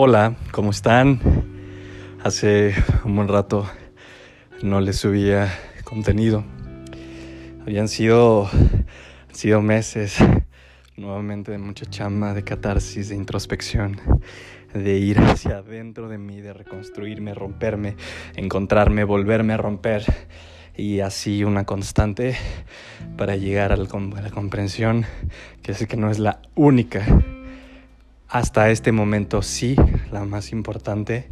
Hola, ¿cómo están? Hace un buen rato no les subía contenido. Habían sido, sido meses nuevamente de mucha chamba, de catarsis, de introspección, de ir hacia adentro de mí, de reconstruirme, romperme, encontrarme, volverme a romper. Y así una constante para llegar a la, comprensión que es que no es la única hasta este momento sí, la más importante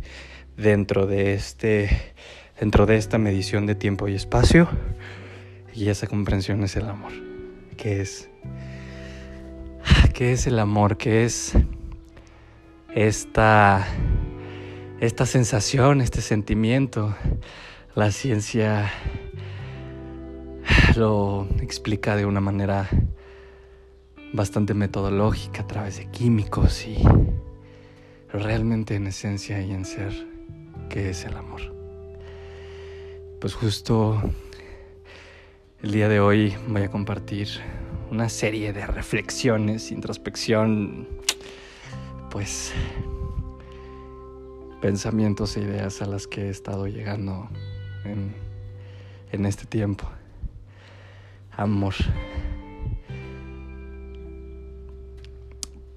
dentro de este dentro de esta medición de tiempo y espacio y esa comprensión es el amor. ¿Qué es? ¿Qué es el amor? ¿Qué es esta esta sensación, este sentimiento? La ciencia lo explica de una manera bastante metodológica a través de químicos y realmente en esencia y en ser, ¿qué es el amor? Pues justo el día de hoy voy a compartir una serie de reflexiones, introspección, pues pensamientos e ideas a las que he estado llegando en, en este tiempo. Amor.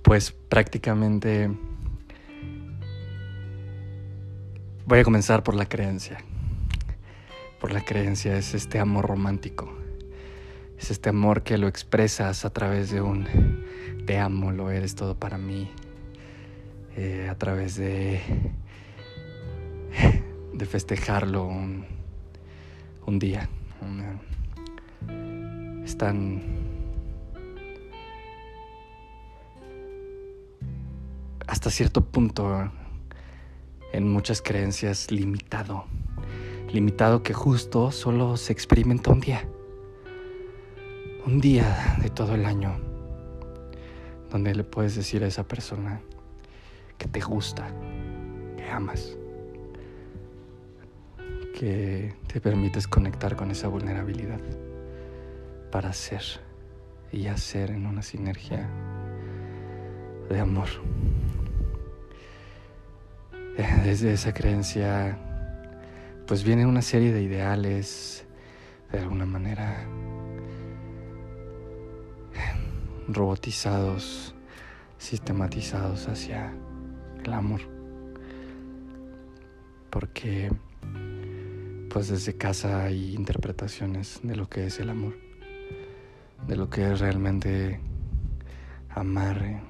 Pues prácticamente voy a comenzar por la creencia. Por la creencia es este amor romántico. Es este amor que lo expresas a través de un te amo, lo eres todo para mí. Eh, a través de, de festejarlo un, un día. es tan hasta cierto punto en muchas creencias limitado. Limitado que justo solo se experimenta un día. Un día de todo el año. Donde le puedes decir a esa persona que te gusta, que amas. Que te permites conectar con esa vulnerabilidad para ser y hacer en una sinergia de amor. Desde esa creencia, pues viene una serie de ideales, de alguna manera, robotizados, sistematizados hacia el amor. Porque, pues desde casa hay interpretaciones de lo que es el amor, de lo que es realmente amar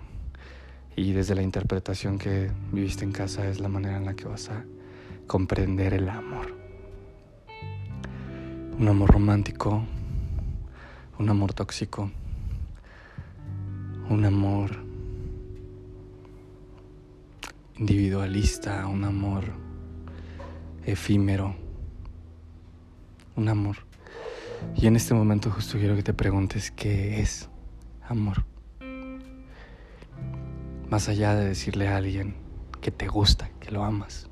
y desde la interpretación que viviste en casa es la manera en la que vas a comprender el amor. Un amor romántico, un amor tóxico, un amor individualista, un amor efímero, un amor. Y en este momento justo quiero que te preguntes qué es amor. Más allá de decirle a alguien que te gusta, que lo amas.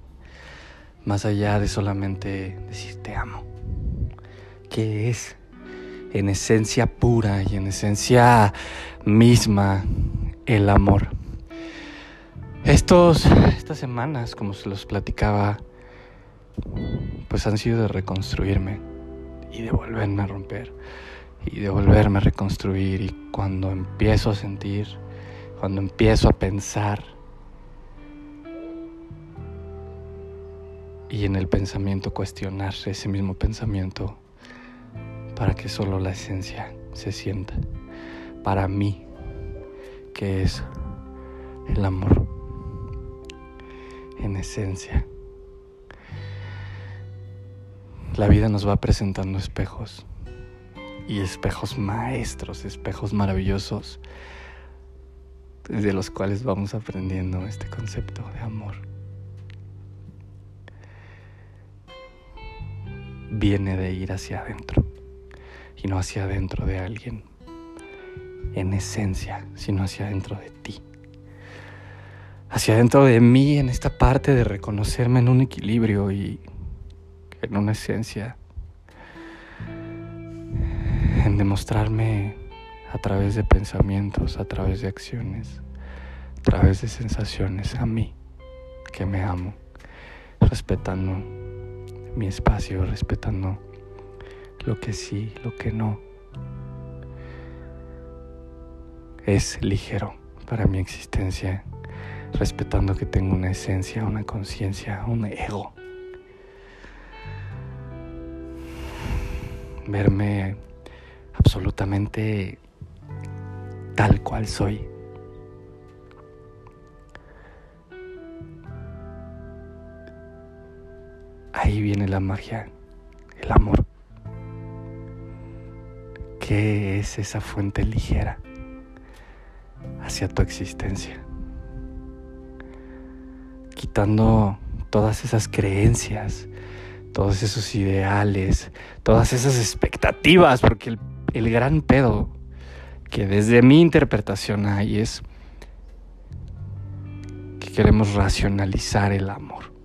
Más allá de solamente decir te amo. ¿Qué es? En esencia pura y en esencia misma el amor. Estos, estas semanas, como se los platicaba, pues han sido de reconstruirme y de volverme a romper y de volverme a reconstruir y cuando empiezo a sentir cuando empiezo a pensar y en el pensamiento cuestionar ese mismo pensamiento para que solo la esencia se sienta para mí, que es el amor en esencia. La vida nos va presentando espejos y espejos maestros, espejos maravillosos de los cuales vamos aprendiendo este concepto de amor. Viene de ir hacia adentro y no hacia adentro de alguien en esencia, sino hacia adentro de ti. Hacia adentro de mí en esta parte de reconocerme en un equilibrio y en una esencia, en demostrarme a través de pensamientos, a través de acciones, a través de sensaciones a mí, que me amo, respetando mi espacio, respetando lo que sí, lo que no. Es ligero para mi existencia, respetando que tengo una esencia, una conciencia, un ego. Verme absolutamente tal cual soy. Ahí viene la magia, el amor. ¿Qué es esa fuente ligera hacia tu existencia? Quitando todas esas creencias, todos esos ideales, todas esas expectativas, porque el, el gran pedo que desde mi interpretación hay es que queremos racionalizar el amor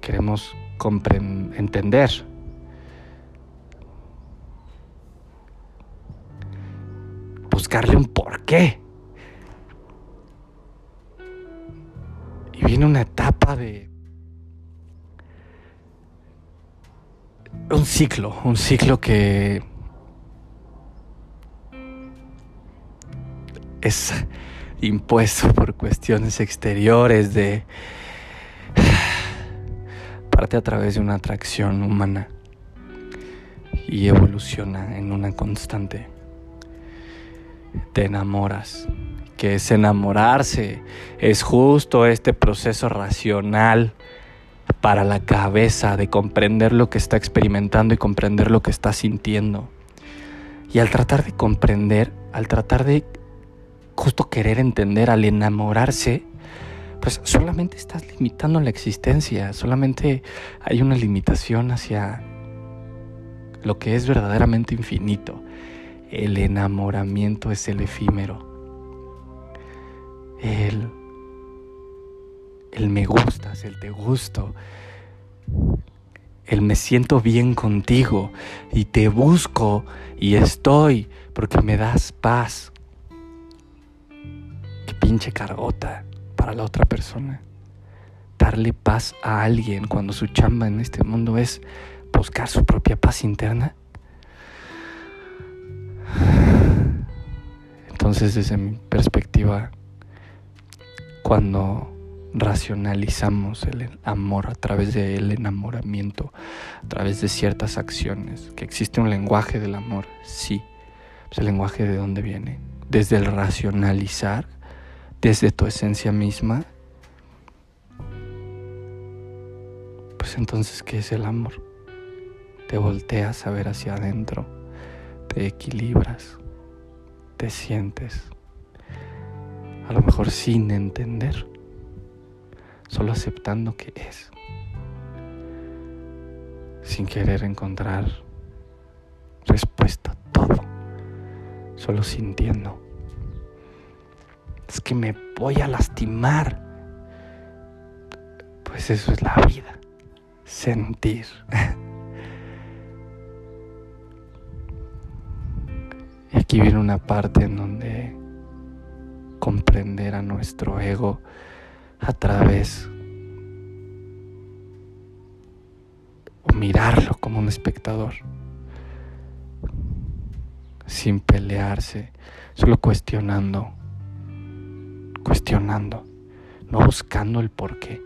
queremos entender. Buscarle un porqué. Y viene una etapa de... Un ciclo, un ciclo que es impuesto por cuestiones exteriores de parte a través de una atracción humana y evoluciona en una constante. Te enamoras, que es enamorarse, es justo este proceso racional para la cabeza de comprender lo que está experimentando y comprender lo que está sintiendo. Y al tratar de comprender, al tratar de justo querer entender, al enamorarse, pues solamente estás limitando la existencia, solamente hay una limitación hacia lo que es verdaderamente infinito. El enamoramiento es el efímero. El, el me gustas, el te gusto, el me siento bien contigo y te busco y estoy porque me das paz. Pinche cargota para la otra persona. Darle paz a alguien cuando su chamba en este mundo es buscar su propia paz interna. Entonces, desde mi perspectiva, cuando racionalizamos el amor a través del enamoramiento, a través de ciertas acciones, que existe un lenguaje del amor, sí, es el lenguaje de dónde viene, desde el racionalizar desde tu esencia misma, pues entonces, ¿qué es el amor? Te volteas a ver hacia adentro, te equilibras, te sientes, a lo mejor sin entender, solo aceptando que es, sin querer encontrar respuesta a todo, solo sintiendo es que me voy a lastimar. Pues eso es la vida, sentir. Y aquí viene una parte en donde comprender a nuestro ego a través o mirarlo como un espectador, sin pelearse, solo cuestionando cuestionando, no buscando el por qué,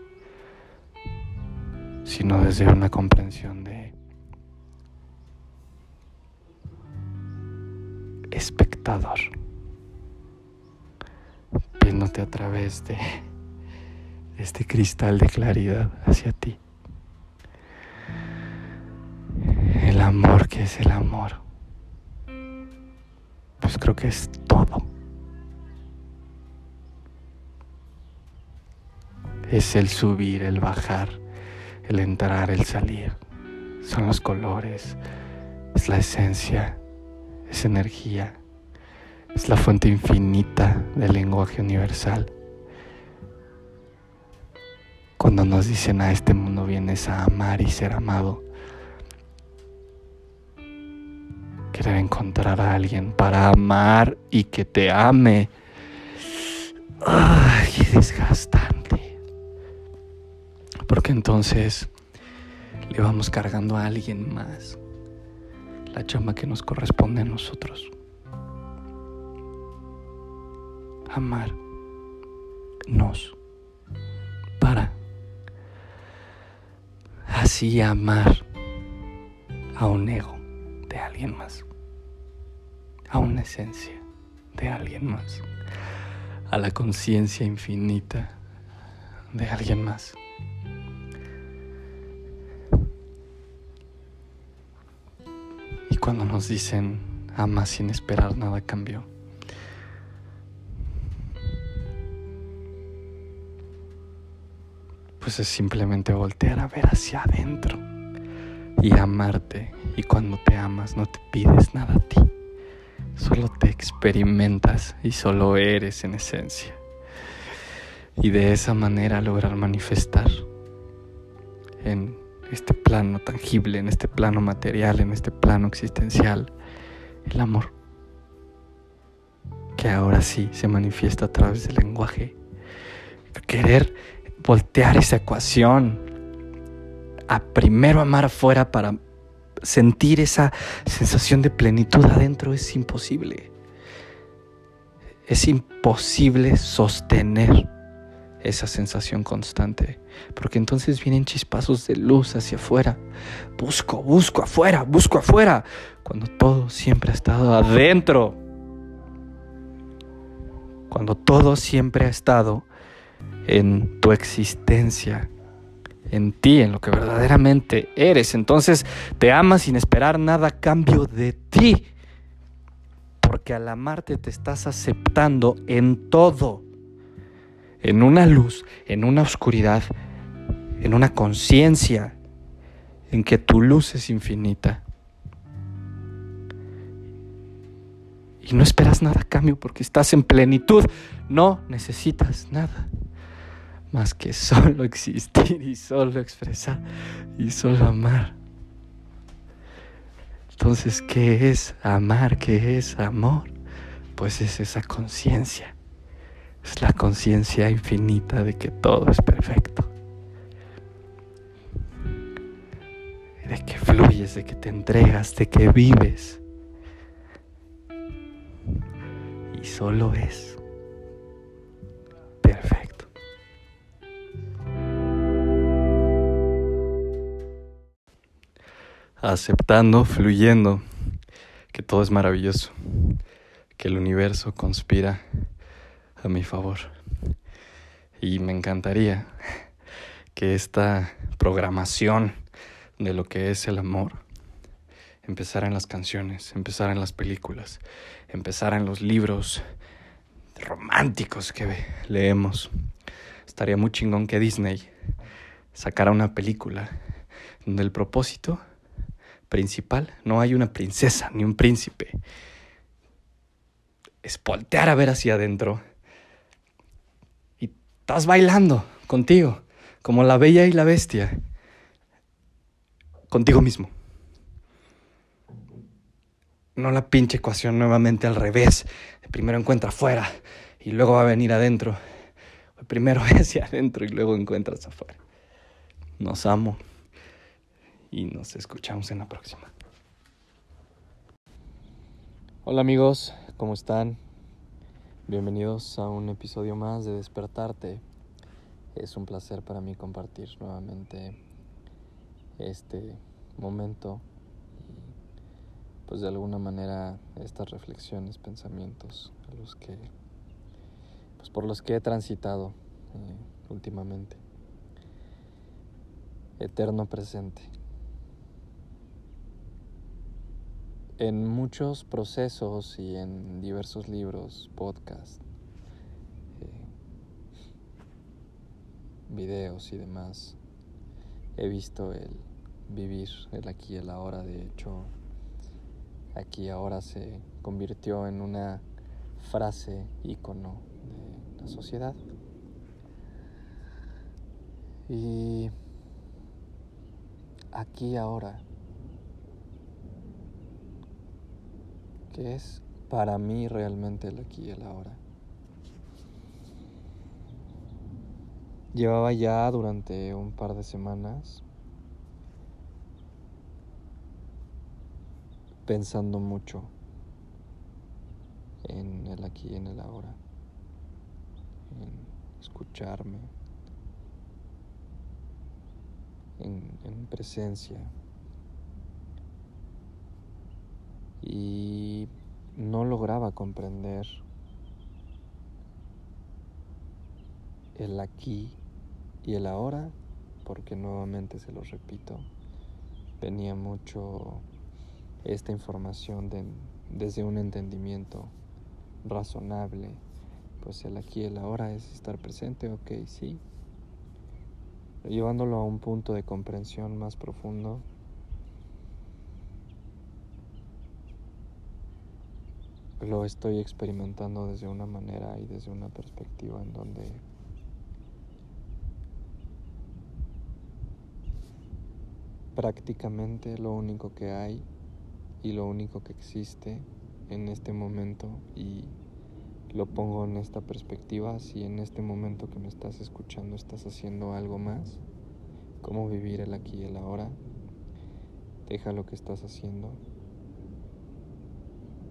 sino desde una comprensión de espectador, viéndote a través de este cristal de claridad hacia ti. El amor que es el amor, pues creo que es todo. Es el subir, el bajar, el entrar, el salir. Son los colores, es la esencia, es energía, es la fuente infinita del lenguaje universal. Cuando nos dicen a este mundo vienes a amar y ser amado, querer encontrar a alguien para amar y que te ame. ¡Ay, qué desgastante! Entonces le vamos cargando a alguien más la chamba que nos corresponde a nosotros. Amar nos para así amar a un ego de alguien más, a una esencia de alguien más, a la conciencia infinita de alguien más. Cuando nos dicen ama sin esperar nada cambió. Pues es simplemente voltear a ver hacia adentro y amarte. Y cuando te amas no te pides nada a ti. Solo te experimentas y solo eres en esencia. Y de esa manera lograr manifestar en este plano tangible, en este plano material, en este plano existencial, el amor. Que ahora sí se manifiesta a través del lenguaje. Querer voltear esa ecuación a primero amar afuera para sentir esa sensación de plenitud adentro es imposible. Es imposible sostener esa sensación constante, porque entonces vienen chispazos de luz hacia afuera. Busco, busco afuera, busco afuera, cuando todo siempre ha estado adentro. Cuando todo siempre ha estado en tu existencia en ti, en lo que verdaderamente eres. Entonces te amas sin esperar nada a cambio de ti. Porque al amarte te estás aceptando en todo. En una luz, en una oscuridad, en una conciencia en que tu luz es infinita. Y no esperas nada cambio porque estás en plenitud. No necesitas nada más que solo existir y solo expresar y solo amar. Entonces, ¿qué es amar? ¿Qué es amor? Pues es esa conciencia. Es la conciencia infinita de que todo es perfecto. De que fluyes, de que te entregas, de que vives. Y solo es. aceptando, fluyendo, que todo es maravilloso, que el universo conspira a mi favor. Y me encantaría que esta programación de lo que es el amor empezara en las canciones, empezara en las películas, empezara en los libros románticos que leemos. Estaría muy chingón que Disney sacara una película donde el propósito principal. No hay una princesa ni un príncipe. Es voltear a ver hacia adentro. Estás bailando contigo, como la bella y la bestia. Contigo mismo. No la pinche ecuación nuevamente al revés. Primero encuentra afuera y luego va a venir adentro. Primero hacia adentro y luego encuentras afuera. Nos amo y nos escuchamos en la próxima. Hola amigos, ¿cómo están? Bienvenidos a un episodio más de Despertarte. Es un placer para mí compartir nuevamente este momento y pues de alguna manera estas reflexiones, pensamientos los que pues por los que he transitado eh, últimamente. Eterno presente. En muchos procesos y en diversos libros, podcasts, eh, videos y demás, he visto el vivir el aquí y el ahora. De hecho, aquí ahora se convirtió en una frase ícono de la sociedad. Y aquí ahora que es para mí realmente el aquí y el ahora. Llevaba ya durante un par de semanas pensando mucho en el aquí y en el ahora, en escucharme, en, en presencia. Y no lograba comprender el aquí y el ahora, porque nuevamente se los repito, venía mucho esta información desde un entendimiento razonable, pues el aquí y el ahora es estar presente, ok, sí. Llevándolo a un punto de comprensión más profundo, lo estoy experimentando desde una manera y desde una perspectiva en donde prácticamente lo único que hay y lo único que existe en este momento y lo pongo en esta perspectiva, si en este momento que me estás escuchando estás haciendo algo más, cómo vivir el aquí y el ahora, deja lo que estás haciendo,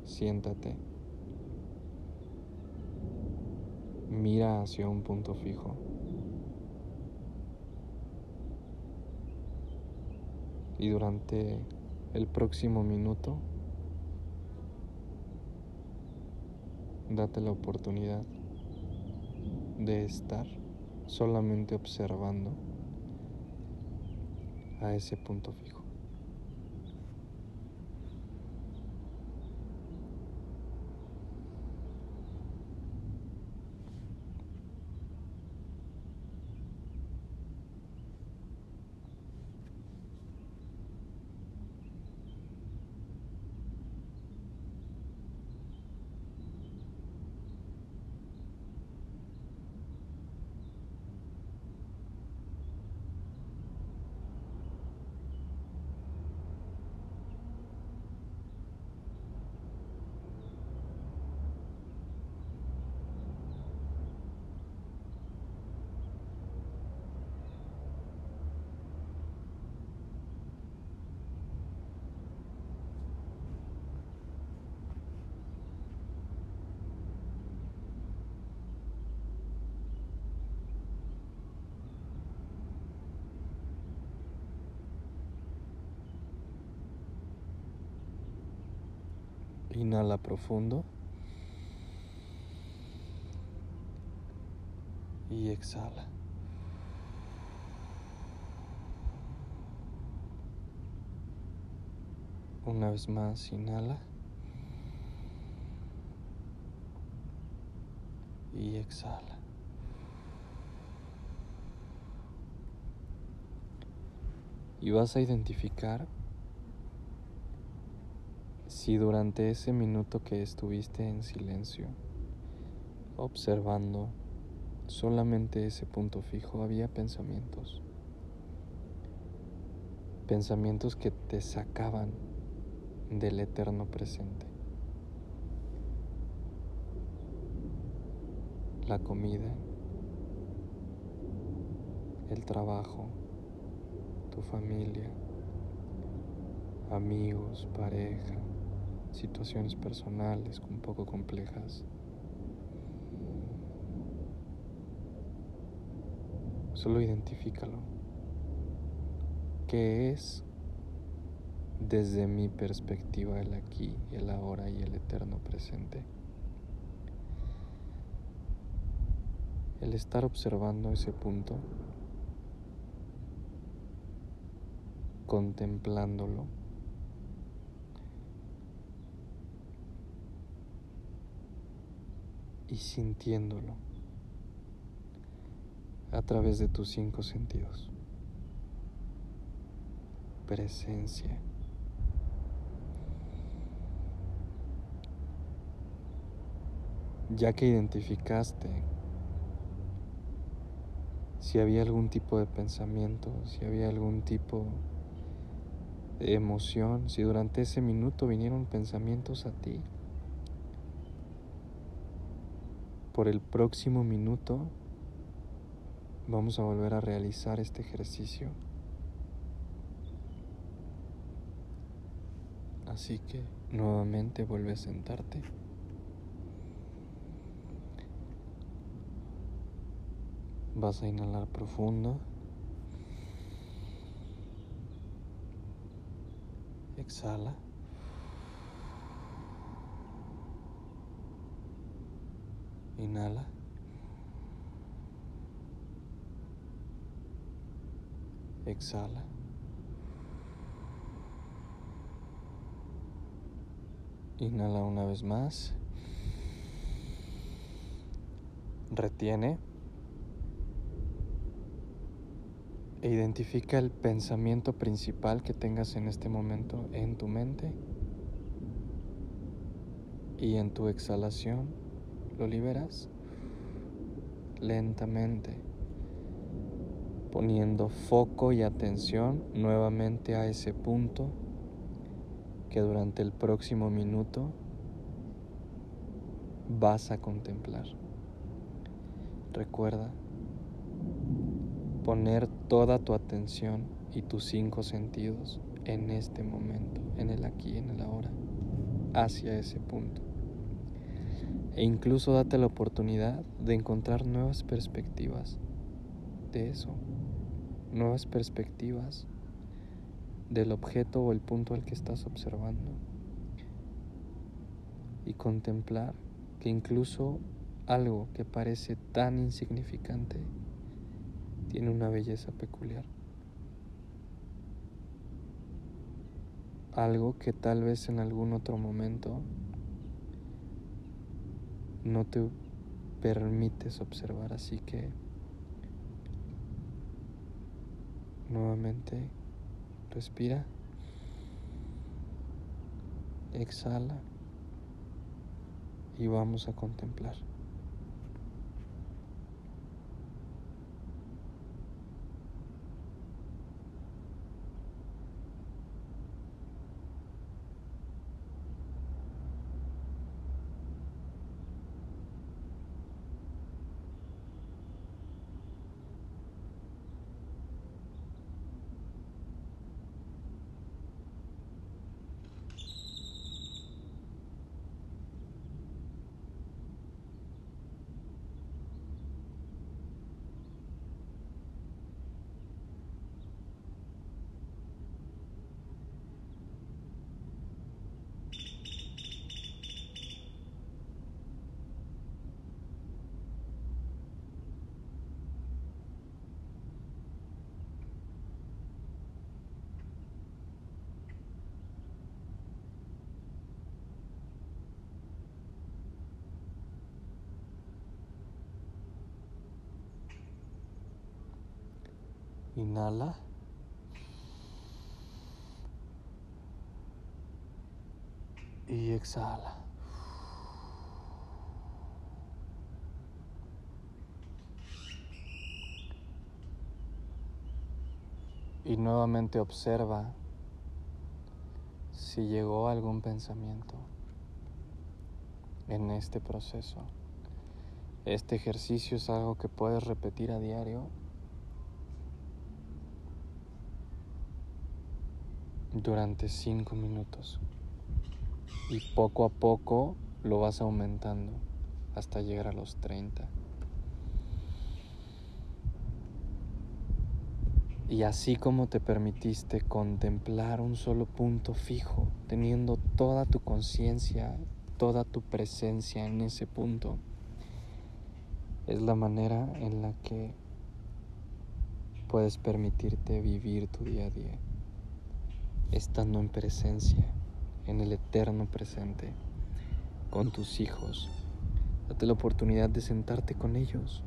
siéntate, mira hacia un punto fijo. y durante el próximo minuto date la oportunidad de estar solamente observando a ese punto fijo. Inhala profundo. Y exhala. Una vez más, inhala. Y exhala. Y vas a identificar si durante ese minuto que estuviste en silencio, observando solamente ese punto fijo, había pensamientos, pensamientos que te sacaban del eterno presente. La comida, el trabajo, tu familia, amigos, pareja, situaciones personales un poco complejas. Solo identifícalo. ¿Qué es desde mi perspectiva el aquí, el ahora y el eterno presente? El estar observando ese punto, contemplándolo, y sintiéndolo a través de tus cinco sentidos. Presencia. Ya que identificaste si había algún tipo de pensamiento, si había algún tipo de emoción, si durante ese minuto vinieron pensamientos a ti, por el próximo minuto, Vamos a volver a realizar este ejercicio. Así que nuevamente vuelve a sentarte. Vas a inhalar profundo. Exhala. Inhala. Exhala. Inhala una vez más. Retiene. E identifica el pensamiento principal que tengas en este momento en tu mente. Y en tu exhalación lo liberas lentamente poniendo foco y atención nuevamente a ese punto que durante el próximo minuto vas a contemplar. Recuerda poner toda tu atención y tus cinco sentidos en este momento, en el aquí, en el ahora, hacia ese punto. E incluso date la oportunidad de encontrar nuevas perspectivas de eso nuevas perspectivas del objeto o el punto al que estás observando y contemplar que incluso algo que parece tan insignificante tiene una belleza peculiar. Algo que tal vez en algún otro momento no te permites observar, así que Nuevamente respira. Exhala. Y vamos a contemplar. Inhala. Y exhala. Y nuevamente observa si llegó algún pensamiento en este proceso. Este ejercicio es algo que puedes repetir a diario durante 5 minutos y poco a poco lo vas aumentando hasta llegar a los 30. Y así como te permitiste contemplar un solo punto fijo, teniendo toda tu conciencia, toda tu presencia en ese punto, es la manera en la que puedes permitirte vivir tu día a día estando en presencia, en el eterno presente, con tus hijos. Date la oportunidad de sentarte con ellos.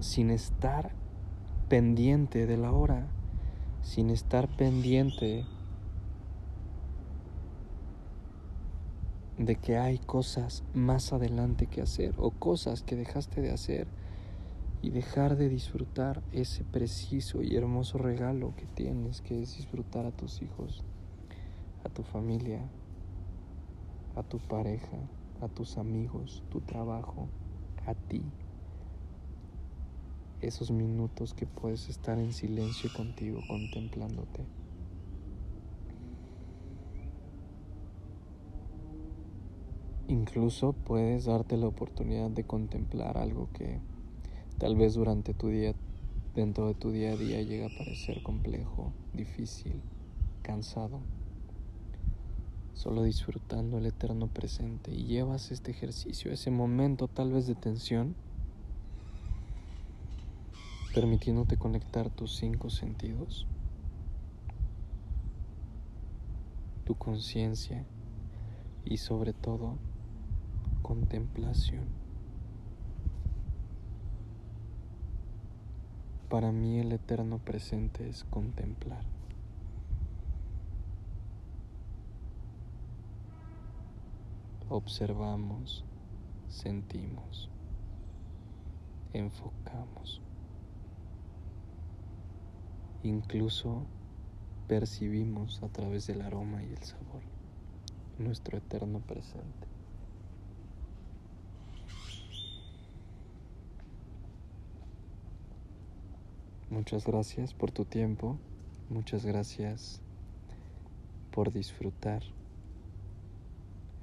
Sin estar pendiente de la hora, sin estar pendiente de que hay cosas más adelante que hacer o cosas que dejaste de hacer y dejar de disfrutar ese preciso y hermoso regalo que tienes, que es disfrutar a tus hijos, a tu familia, a tu pareja, a tus amigos, tu trabajo, a ti esos minutos que puedes estar en silencio contigo, contemplándote. Incluso puedes darte la oportunidad de contemplar algo que tal vez durante tu día, dentro de tu día a día, llega a parecer complejo, difícil, cansado. Solo disfrutando el eterno presente y llevas este ejercicio, ese momento tal vez de tensión permitiéndote conectar tus cinco sentidos, tu conciencia y sobre todo contemplación. Para mí el eterno presente es contemplar. Observamos, sentimos, enfocamos. Incluso percibimos a través del aroma y el sabor nuestro eterno presente. Muchas gracias por tu tiempo, muchas gracias por disfrutar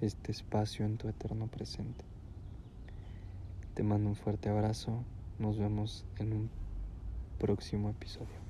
este espacio en tu eterno presente. Te mando un fuerte abrazo, nos vemos en un próximo episodio.